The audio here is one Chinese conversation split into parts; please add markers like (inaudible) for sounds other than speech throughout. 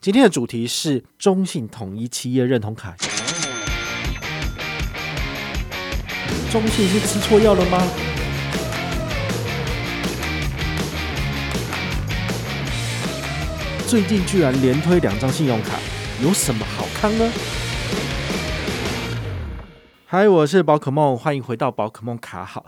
今天的主题是中信统一企业认同卡。中信是吃错药了吗？最近居然连推两张信用卡，有什么好康呢？嗨，我是宝可梦，欢迎回到宝可梦卡好。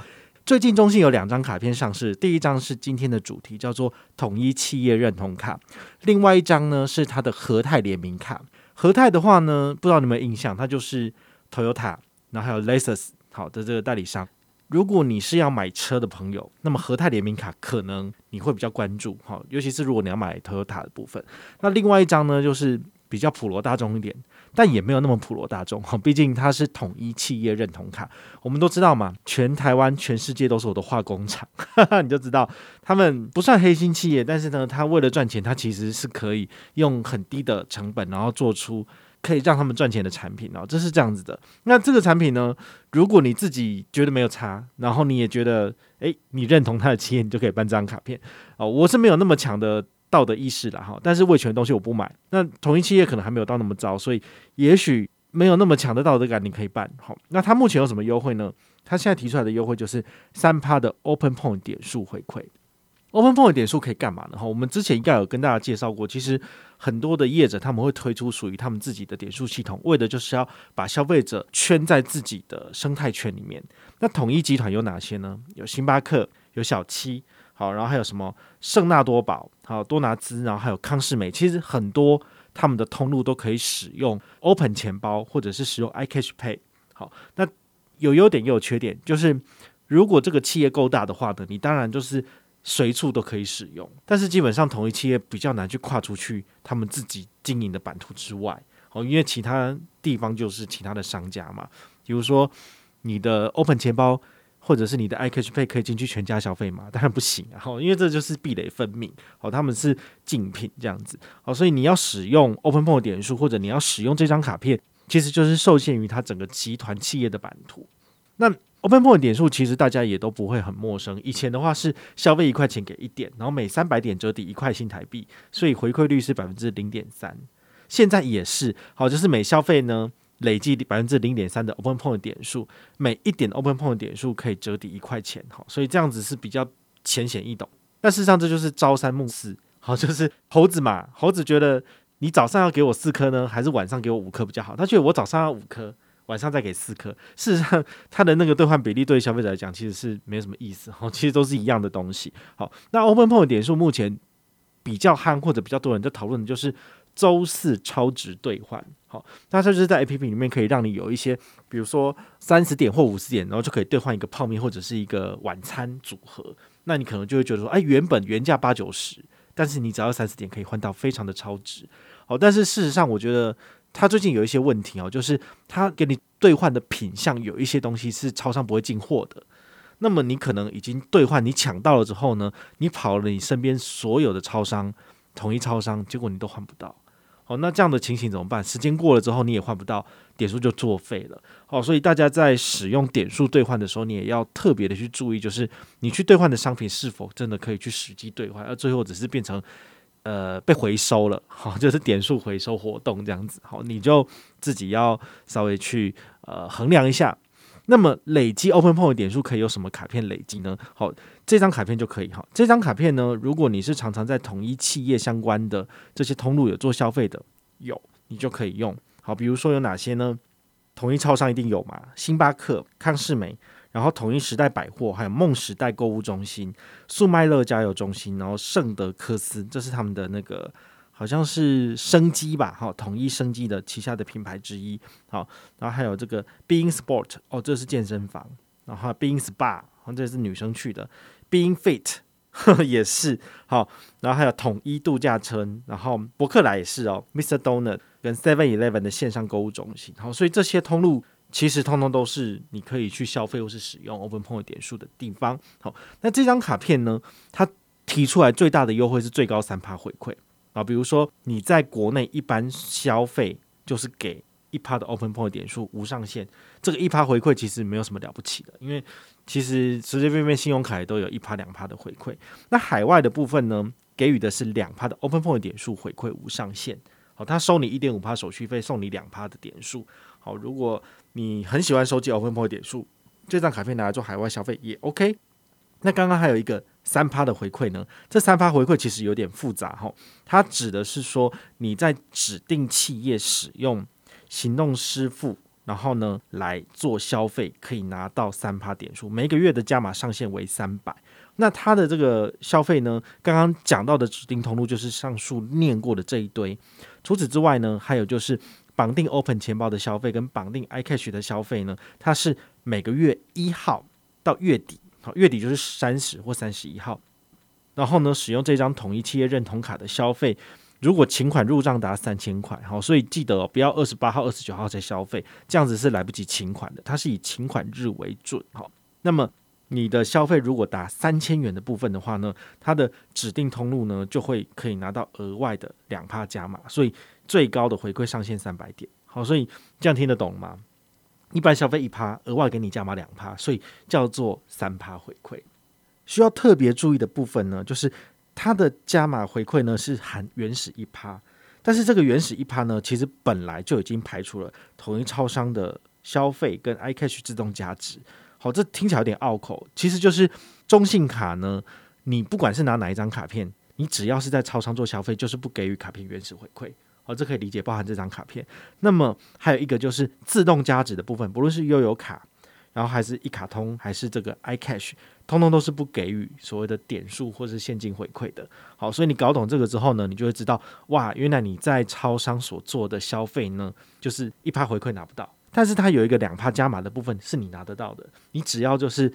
最近中信有两张卡片上市，第一张是今天的主题，叫做统一企业认同卡；另外一张呢是它的和泰联名卡。和泰的话呢，不知道你们有没有印象，它就是 Toyota，然后还有 Lexus 好的这个代理商。如果你是要买车的朋友，那么和泰联名卡可能你会比较关注，好，尤其是如果你要买 Toyota 的部分。那另外一张呢，就是比较普罗大众一点。但也没有那么普罗大众哈，(laughs) 毕竟它是统一企业认同卡。我们都知道嘛，全台湾、全世界都是我的化工厂，哈哈，你就知道他们不算黑心企业，但是呢，他为了赚钱，他其实是可以用很低的成本，然后做出可以让他们赚钱的产品哦，这是这样子的。那这个产品呢，如果你自己觉得没有差，然后你也觉得诶，你认同他的企业，你就可以办这张卡片哦。我是没有那么强的。道德意识了哈，但是味全的东西我不买。那统一企业可能还没有到那么糟，所以也许没有那么强的道德感，你可以办。好，那它目前有什么优惠呢？它现在提出来的优惠就是三趴的 Open Point 点数回馈。Open Point 点数可以干嘛呢？哈，我们之前应该有跟大家介绍过，其实很多的业者他们会推出属于他们自己的点数系统，为的就是要把消费者圈在自己的生态圈里面。那统一集团有哪些呢？有星巴克，有小七。好，然后还有什么圣纳多宝，好多拿兹，然后还有康是美，其实很多他们的通路都可以使用 Open 钱包，或者是使用 iCash Pay。好，那有优点也有缺点，就是如果这个企业够大的话呢，你当然就是随处都可以使用，但是基本上统一企业比较难去跨出去他们自己经营的版图之外，哦，因为其他地方就是其他的商家嘛，比如说你的 Open 钱包。或者是你的 iCash 配可以进去全家消费吗？当然不行啊！因为这就是壁垒分明，好，他们是竞品这样子，好，所以你要使用 Open Point 点数，或者你要使用这张卡片，其实就是受限于它整个集团企业的版图。那 Open Point 点数其实大家也都不会很陌生，以前的话是消费一块钱给一点，然后每三百点折抵一块新台币，所以回馈率是百分之零点三。现在也是，好，就是每消费呢。累计百分之零点三的 Open Point 点数，每一点 Open Point 点数可以折抵一块钱，好，所以这样子是比较浅显易懂。但事实上这就是朝三暮四，好，就是猴子嘛，猴子觉得你早上要给我四颗呢，还是晚上给我五颗比较好？他觉得我早上要五颗，晚上再给四颗。事实上，他的那个兑换比例对消费者来讲其实是没什么意思，好，其实都是一样的东西。好，那 Open Point 点数目前比较夯或者比较多人在讨论的就是。周四超值兑换，好，那这就是在 APP 里面可以让你有一些，比如说三十点或五十点，然后就可以兑换一个泡面或者是一个晚餐组合。那你可能就会觉得说，哎，原本原价八九十，但是你只要三十点可以换到非常的超值。好，但是事实上，我觉得它最近有一些问题哦，就是它给你兑换的品项有一些东西是超商不会进货的。那么你可能已经兑换，你抢到了之后呢，你跑了你身边所有的超商，统一超商，结果你都换不到。哦，那这样的情形怎么办？时间过了之后，你也换不到点数，就作废了。哦，所以大家在使用点数兑换的时候，你也要特别的去注意，就是你去兑换的商品是否真的可以去实际兑换，而最后只是变成呃被回收了，好，(laughs) 就是点数回收活动这样子。好，你就自己要稍微去呃衡量一下。那么累积 Open Point 点数可以有什么卡片累积呢？好，这张卡片就可以哈。这张卡片呢，如果你是常常在统一企业相关的这些通路有做消费的，有你就可以用。好，比如说有哪些呢？统一超商一定有嘛，星巴克、康是美，然后统一时代百货，还有梦时代购物中心、速卖乐加油中心，然后圣德科斯，这是他们的那个。好像是生机吧，好，统一生机的旗下的品牌之一，好，然后还有这个 Being Sport，哦，这是健身房，然后 Being Spa，这是女生去的，Being Fit 呵 (laughs) 呵也是，好，然后还有统一度假村，然后博客来也是哦，Mr. Donut 跟 Seven Eleven 的线上购物中心，好，所以这些通路其实通通都是你可以去消费或是使用 Open Point 点数的地方，好，那这张卡片呢，它提出来最大的优惠是最高三趴回馈。啊，比如说你在国内一般消费就是给一趴的 Open Point 点数无上限，这个一趴回馈其实没有什么了不起的，因为其实随随便便信用卡也都有一趴两趴的回馈。那海外的部分呢，给予的是两趴的 Open Point 点数回馈无上限。好，他收你一点五趴手续费，送你两趴的点数。好，如果你很喜欢收集 Open Point 点数，这张卡片拿来做海外消费也 OK。那刚刚还有一个三趴的回馈呢，这三趴回馈其实有点复杂哈，它指的是说你在指定企业使用行动支付，然后呢来做消费，可以拿到三趴点数，每个月的加码上限为三百。那它的这个消费呢，刚刚讲到的指定通路就是上述念过的这一堆。除此之外呢，还有就是绑定 Open 钱包的消费跟绑定 iCash 的消费呢，它是每个月一号到月底，好，月底就是三十或三十一号。然后呢，使用这张统一企业认同卡的消费，如果请款入账达三千块，好，所以记得哦，不要二十八号、二十九号才消费，这样子是来不及请款的。它是以请款日为准，好，那么。你的消费如果达三千元的部分的话呢，它的指定通路呢就会可以拿到额外的两趴加码，所以最高的回馈上限三百点。好，所以这样听得懂吗？一般消费一趴，额外给你加码两趴，所以叫做三趴回馈。需要特别注意的部分呢，就是它的加码回馈呢是含原始一趴，但是这个原始一趴呢，其实本来就已经排除了统一超商的消费跟 iCash 自动加值。好，这听起来有点拗口，其实就是中信卡呢。你不管是拿哪一张卡片，你只要是在超商做消费，就是不给予卡片原始回馈。好，这可以理解，包含这张卡片。那么还有一个就是自动加值的部分，不论是悠游卡，然后还是一卡通，还是这个 iCash，通通都是不给予所谓的点数或是现金回馈的。好，所以你搞懂这个之后呢，你就会知道，哇，原来你在超商所做的消费呢，就是一趴回馈拿不到。但是它有一个两趴加码的部分是你拿得到的，你只要就是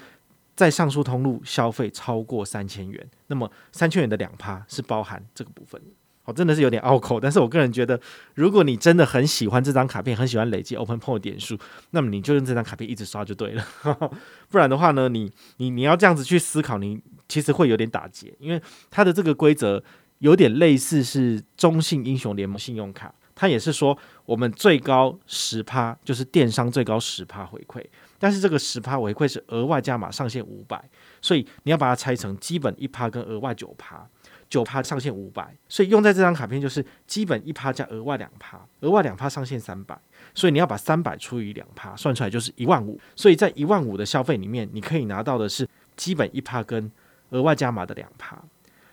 在上述通路消费超过三千元，那么三千元的两趴是包含这个部分。哦，真的是有点拗口，但是我个人觉得，如果你真的很喜欢这张卡片，很喜欢累积 Open Point 点数，那么你就用这张卡片一直刷就对了。(laughs) 不然的话呢，你你你要这样子去思考，你其实会有点打结，因为它的这个规则有点类似是中信英雄联盟信用卡。它也是说，我们最高十趴，就是电商最高十趴回馈，但是这个十趴回馈是额外加码上限五百，所以你要把它拆成基本一趴跟额外九趴，九趴上限五百，所以用在这张卡片就是基本一趴加额外两趴，额外两趴上限三百，所以你要把三百除以两趴，算出来就是一万五，所以在一万五的消费里面，你可以拿到的是基本一趴跟额外加码的两趴。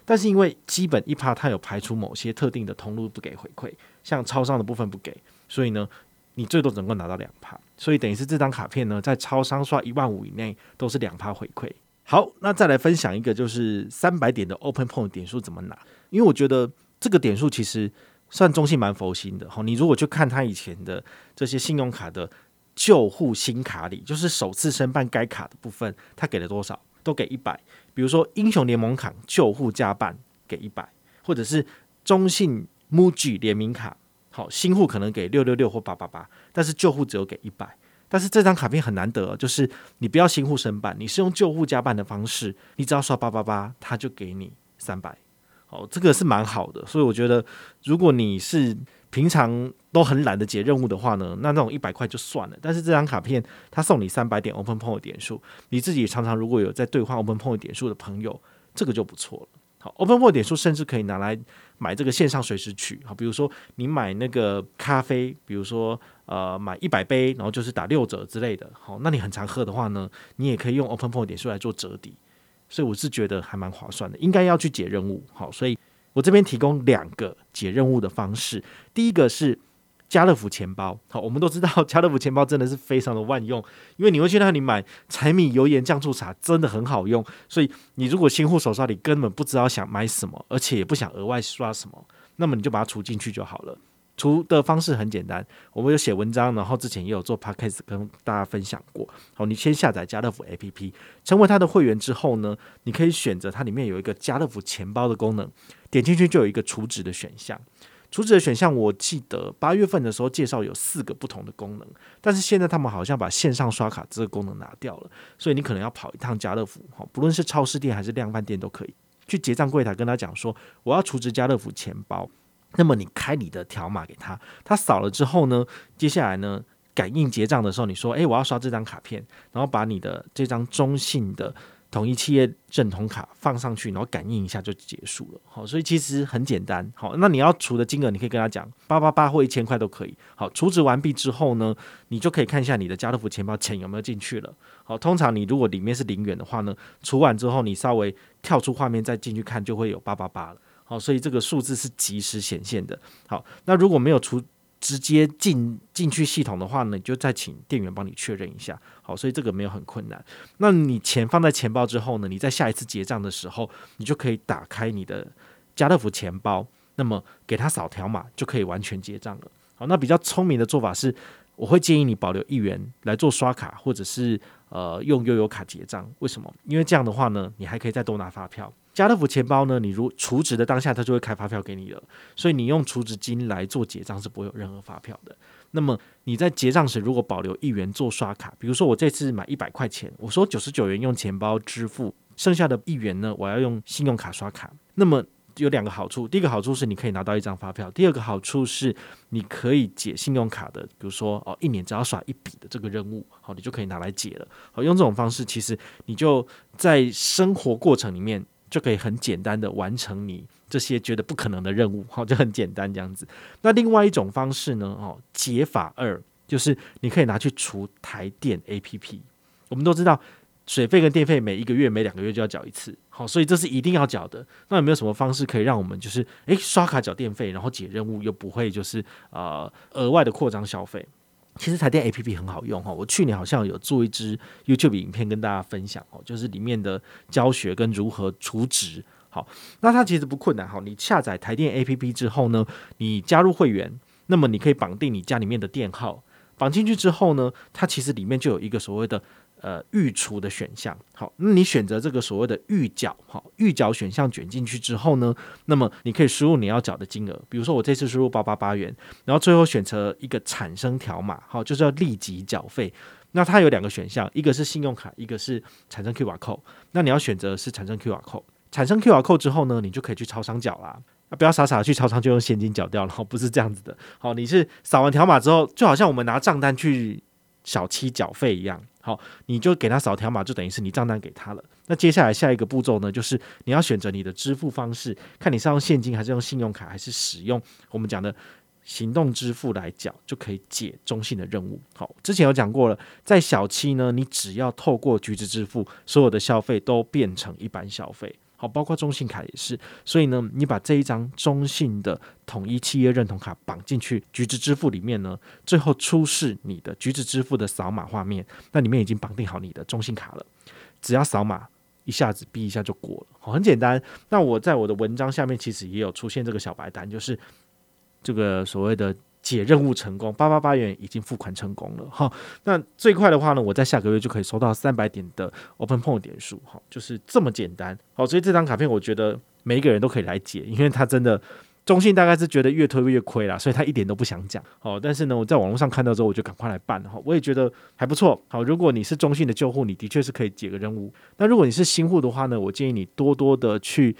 但是因为基本一趴它有排除某些特定的通路不给回馈，像超商的部分不给，所以呢，你最多只能够拿到两趴，所以等于是这张卡片呢，在超商刷一万五以内都是两趴回馈。好，那再来分享一个就是三百点的 Open Point 点数怎么拿？因为我觉得这个点数其实算中信蛮佛心的哈。你如果去看他以前的这些信用卡的旧户新卡里，就是首次申办该卡的部分，他给了多少？都给一百。比如说英雄联盟卡旧户加办给一百，或者是中信 MUJI 联名卡，好，新户可能给六六六或八八八，但是旧户只有给一百。但是这张卡片很难得，就是你不要新户申办，你是用旧户加办的方式，你只要刷八八八，他就给你三百。好，这个是蛮好的，所以我觉得如果你是。平常都很懒得解任务的话呢，那那种一百块就算了。但是这张卡片它送你三百点 Open Point 点数，你自己常常如果有在兑换 Open Point 点数的朋友，这个就不错了。好，Open Point 点数甚至可以拿来买这个线上随时取。好，比如说你买那个咖啡，比如说呃买一百杯，然后就是打六折之类的。好，那你很常喝的话呢，你也可以用 Open Point 点数来做折抵。所以我是觉得还蛮划算的，应该要去解任务。好，所以。我这边提供两个解任务的方式，第一个是家乐福钱包。好，我们都知道 (laughs) 家乐福钱包真的是非常的万用，因为你会去那里买柴米油盐酱醋茶，真的很好用。所以你如果新户手刷里根本不知道想买什么，而且也不想额外刷什么，那么你就把它储进去就好了。储的方式很简单，我们有写文章，然后之前也有做 podcast 跟大家分享过。好，你先下载家乐福 APP，成为它的会员之后呢，你可以选择它里面有一个家乐福钱包的功能。点进去就有一个储值的选项，储值的选项我记得八月份的时候介绍有四个不同的功能，但是现在他们好像把线上刷卡这个功能拿掉了，所以你可能要跑一趟家乐福，哈，不论是超市店还是量贩店都可以去结账柜台跟他讲说我要储值家乐福钱包，那么你开你的条码给他，他扫了之后呢，接下来呢感应结账的时候你说，诶，我要刷这张卡片，然后把你的这张中信的统一企业认同卡放上去，然后感应一下就结束了。好，所以其实很简单。好，那你要除的金额，你可以跟他讲八八八或一千块都可以。好，除值完毕之后呢，你就可以看一下你的家乐福钱包钱有没有进去了。好，通常你如果里面是零元的话呢，除完之后你稍微跳出画面再进去看，就会有八八八了。好，所以这个数字是即时显现的。好，那如果没有除。直接进进去系统的话呢，你就再请店员帮你确认一下。好，所以这个没有很困难。那你钱放在钱包之后呢，你在下一次结账的时候，你就可以打开你的家乐福钱包，那么给他扫条码就可以完全结账了。好，那比较聪明的做法是，我会建议你保留一元来做刷卡，或者是呃用悠游卡结账。为什么？因为这样的话呢，你还可以再多拿发票。家乐福钱包呢，你如储值的当下，它就会开发票给你了，所以你用储值金来做结账是不会有任何发票的。那么你在结账时，如果保留一元做刷卡，比如说我这次买一百块钱，我说九十九元用钱包支付，剩下的一元呢，我要用信用卡刷卡。那么有两个好处，第一个好处是你可以拿到一张发票，第二个好处是你可以解信用卡的，比如说哦，一年只要刷一笔的这个任务，好，你就可以拿来解了。好，用这种方式，其实你就在生活过程里面。就可以很简单的完成你这些觉得不可能的任务，好，就很简单这样子。那另外一种方式呢？哦，解法二就是你可以拿去除台电 APP。我们都知道水费跟电费每一个月、每两个月就要缴一次，好，所以这是一定要缴的。那有没有什么方式可以让我们就是诶刷卡缴电费，然后解任务又不会就是呃额外的扩张消费？其实台电 APP 很好用哈，我去年好像有做一支 YouTube 影片跟大家分享哦，就是里面的教学跟如何储值。好，那它其实不困难哈，你下载台电 APP 之后呢，你加入会员，那么你可以绑定你家里面的电号，绑进去之后呢，它其实里面就有一个所谓的。呃，预除的选项，好，那你选择这个所谓的预缴，好，预缴选项卷进去之后呢，那么你可以输入你要缴的金额，比如说我这次输入八八八元，然后最后选择一个产生条码，好，就是要立即缴费。那它有两个选项，一个是信用卡，一个是产生 QR code。那你要选择是产生 QR code，产生 QR code 之后呢，你就可以去超商缴啦。啊，不要傻傻的去超商就用现金缴掉了，不是这样子的。好，你是扫完条码之后，就好像我们拿账单去小七缴费一样。好，你就给他扫条码，就等于是你账单给他了。那接下来下一个步骤呢，就是你要选择你的支付方式，看你是用现金还是用信用卡，还是使用我们讲的行动支付来缴，就可以解中信的任务。好，之前有讲过了，在小七呢，你只要透过橘子支付，所有的消费都变成一般消费。好，包括中信卡也是，所以呢，你把这一张中信的统一企业认同卡绑进去橘子支付里面呢，最后出示你的橘子支付的扫码画面，那里面已经绑定好你的中信卡了，只要扫码一下子哔一下就过了，很简单。那我在我的文章下面其实也有出现这个小白单，就是这个所谓的。解任务成功，八八八元已经付款成功了哈。那最快的话呢，我在下个月就可以收到三百点的 Open Point 点数哈，就是这么简单。好，所以这张卡片我觉得每一个人都可以来解，因为他真的中信大概是觉得越推越亏啦，所以他一点都不想讲。好，但是呢，我在网络上看到之后，我就赶快来办哈。我也觉得还不错。好，如果你是中信的旧户，你的确是可以解个任务。那如果你是新户的话呢，我建议你多多的去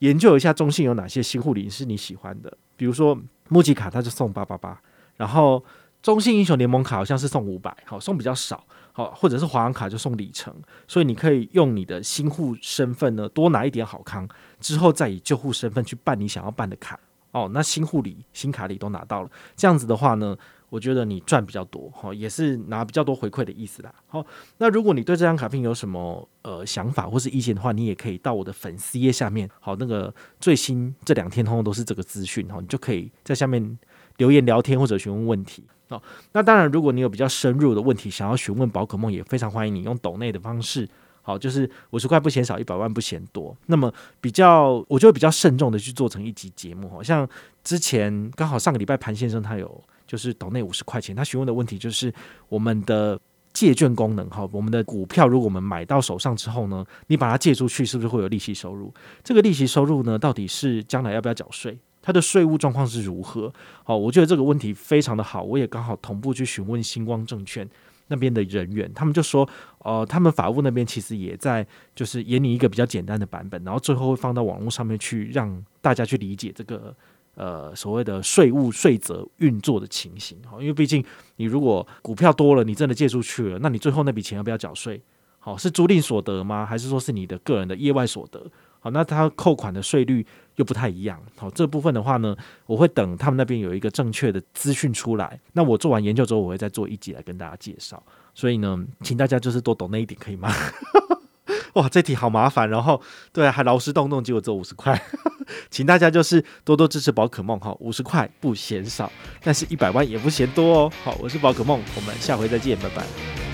研究一下中信有哪些新户礼是你喜欢的，比如说。募集卡它就送八八八，然后中信英雄联盟卡好像是送五百，好，送比较少，好，或者是华航卡就送里程，所以你可以用你的新户身份呢多拿一点好康，之后再以旧户身份去办你想要办的卡，哦，那新户里、新卡里都拿到了，这样子的话呢，我觉得你赚比较多，好，也是拿比较多回馈的意思啦。好，那如果你对这张卡片有什么呃想法或是意见的话，你也可以到我的粉丝页下面，好，那个最新这两天通通都是这个资讯，好，你就可以在下面留言聊天或者询问问题。好，那当然，如果你有比较深入的问题想要询问宝可梦，也非常欢迎你用抖内的方式，好，就是五十块不嫌少，一百万不嫌多。那么比较，我就会比较慎重的去做成一集节目，好像之前刚好上个礼拜潘先生他有。就是岛内五十块钱，他询问的问题就是我们的借券功能哈，我们的股票如果我们买到手上之后呢，你把它借出去，是不是会有利息收入？这个利息收入呢，到底是将来要不要缴税？它的税务状况是如何？好，我觉得这个问题非常的好，我也刚好同步去询问星光证券那边的人员，他们就说，呃，他们法务那边其实也在就是演拟一个比较简单的版本，然后最后会放到网络上面去，让大家去理解这个。呃，所谓的税务税则运作的情形，好，因为毕竟你如果股票多了，你真的借出去了，那你最后那笔钱要不要缴税？好，是租赁所得吗？还是说是你的个人的业外所得？好，那它扣款的税率又不太一样。好，这部分的话呢，我会等他们那边有一个正确的资讯出来。那我做完研究之后，我会再做一集来跟大家介绍。所以呢，请大家就是多懂那一点，可以吗？哇，这题好麻烦。然后对啊，还劳师动众，结果只有五十块。(laughs) 请大家就是多多支持宝可梦哈，五十块不嫌少，但是一百万也不嫌多哦。好，我是宝可梦，我们下回再见，拜拜。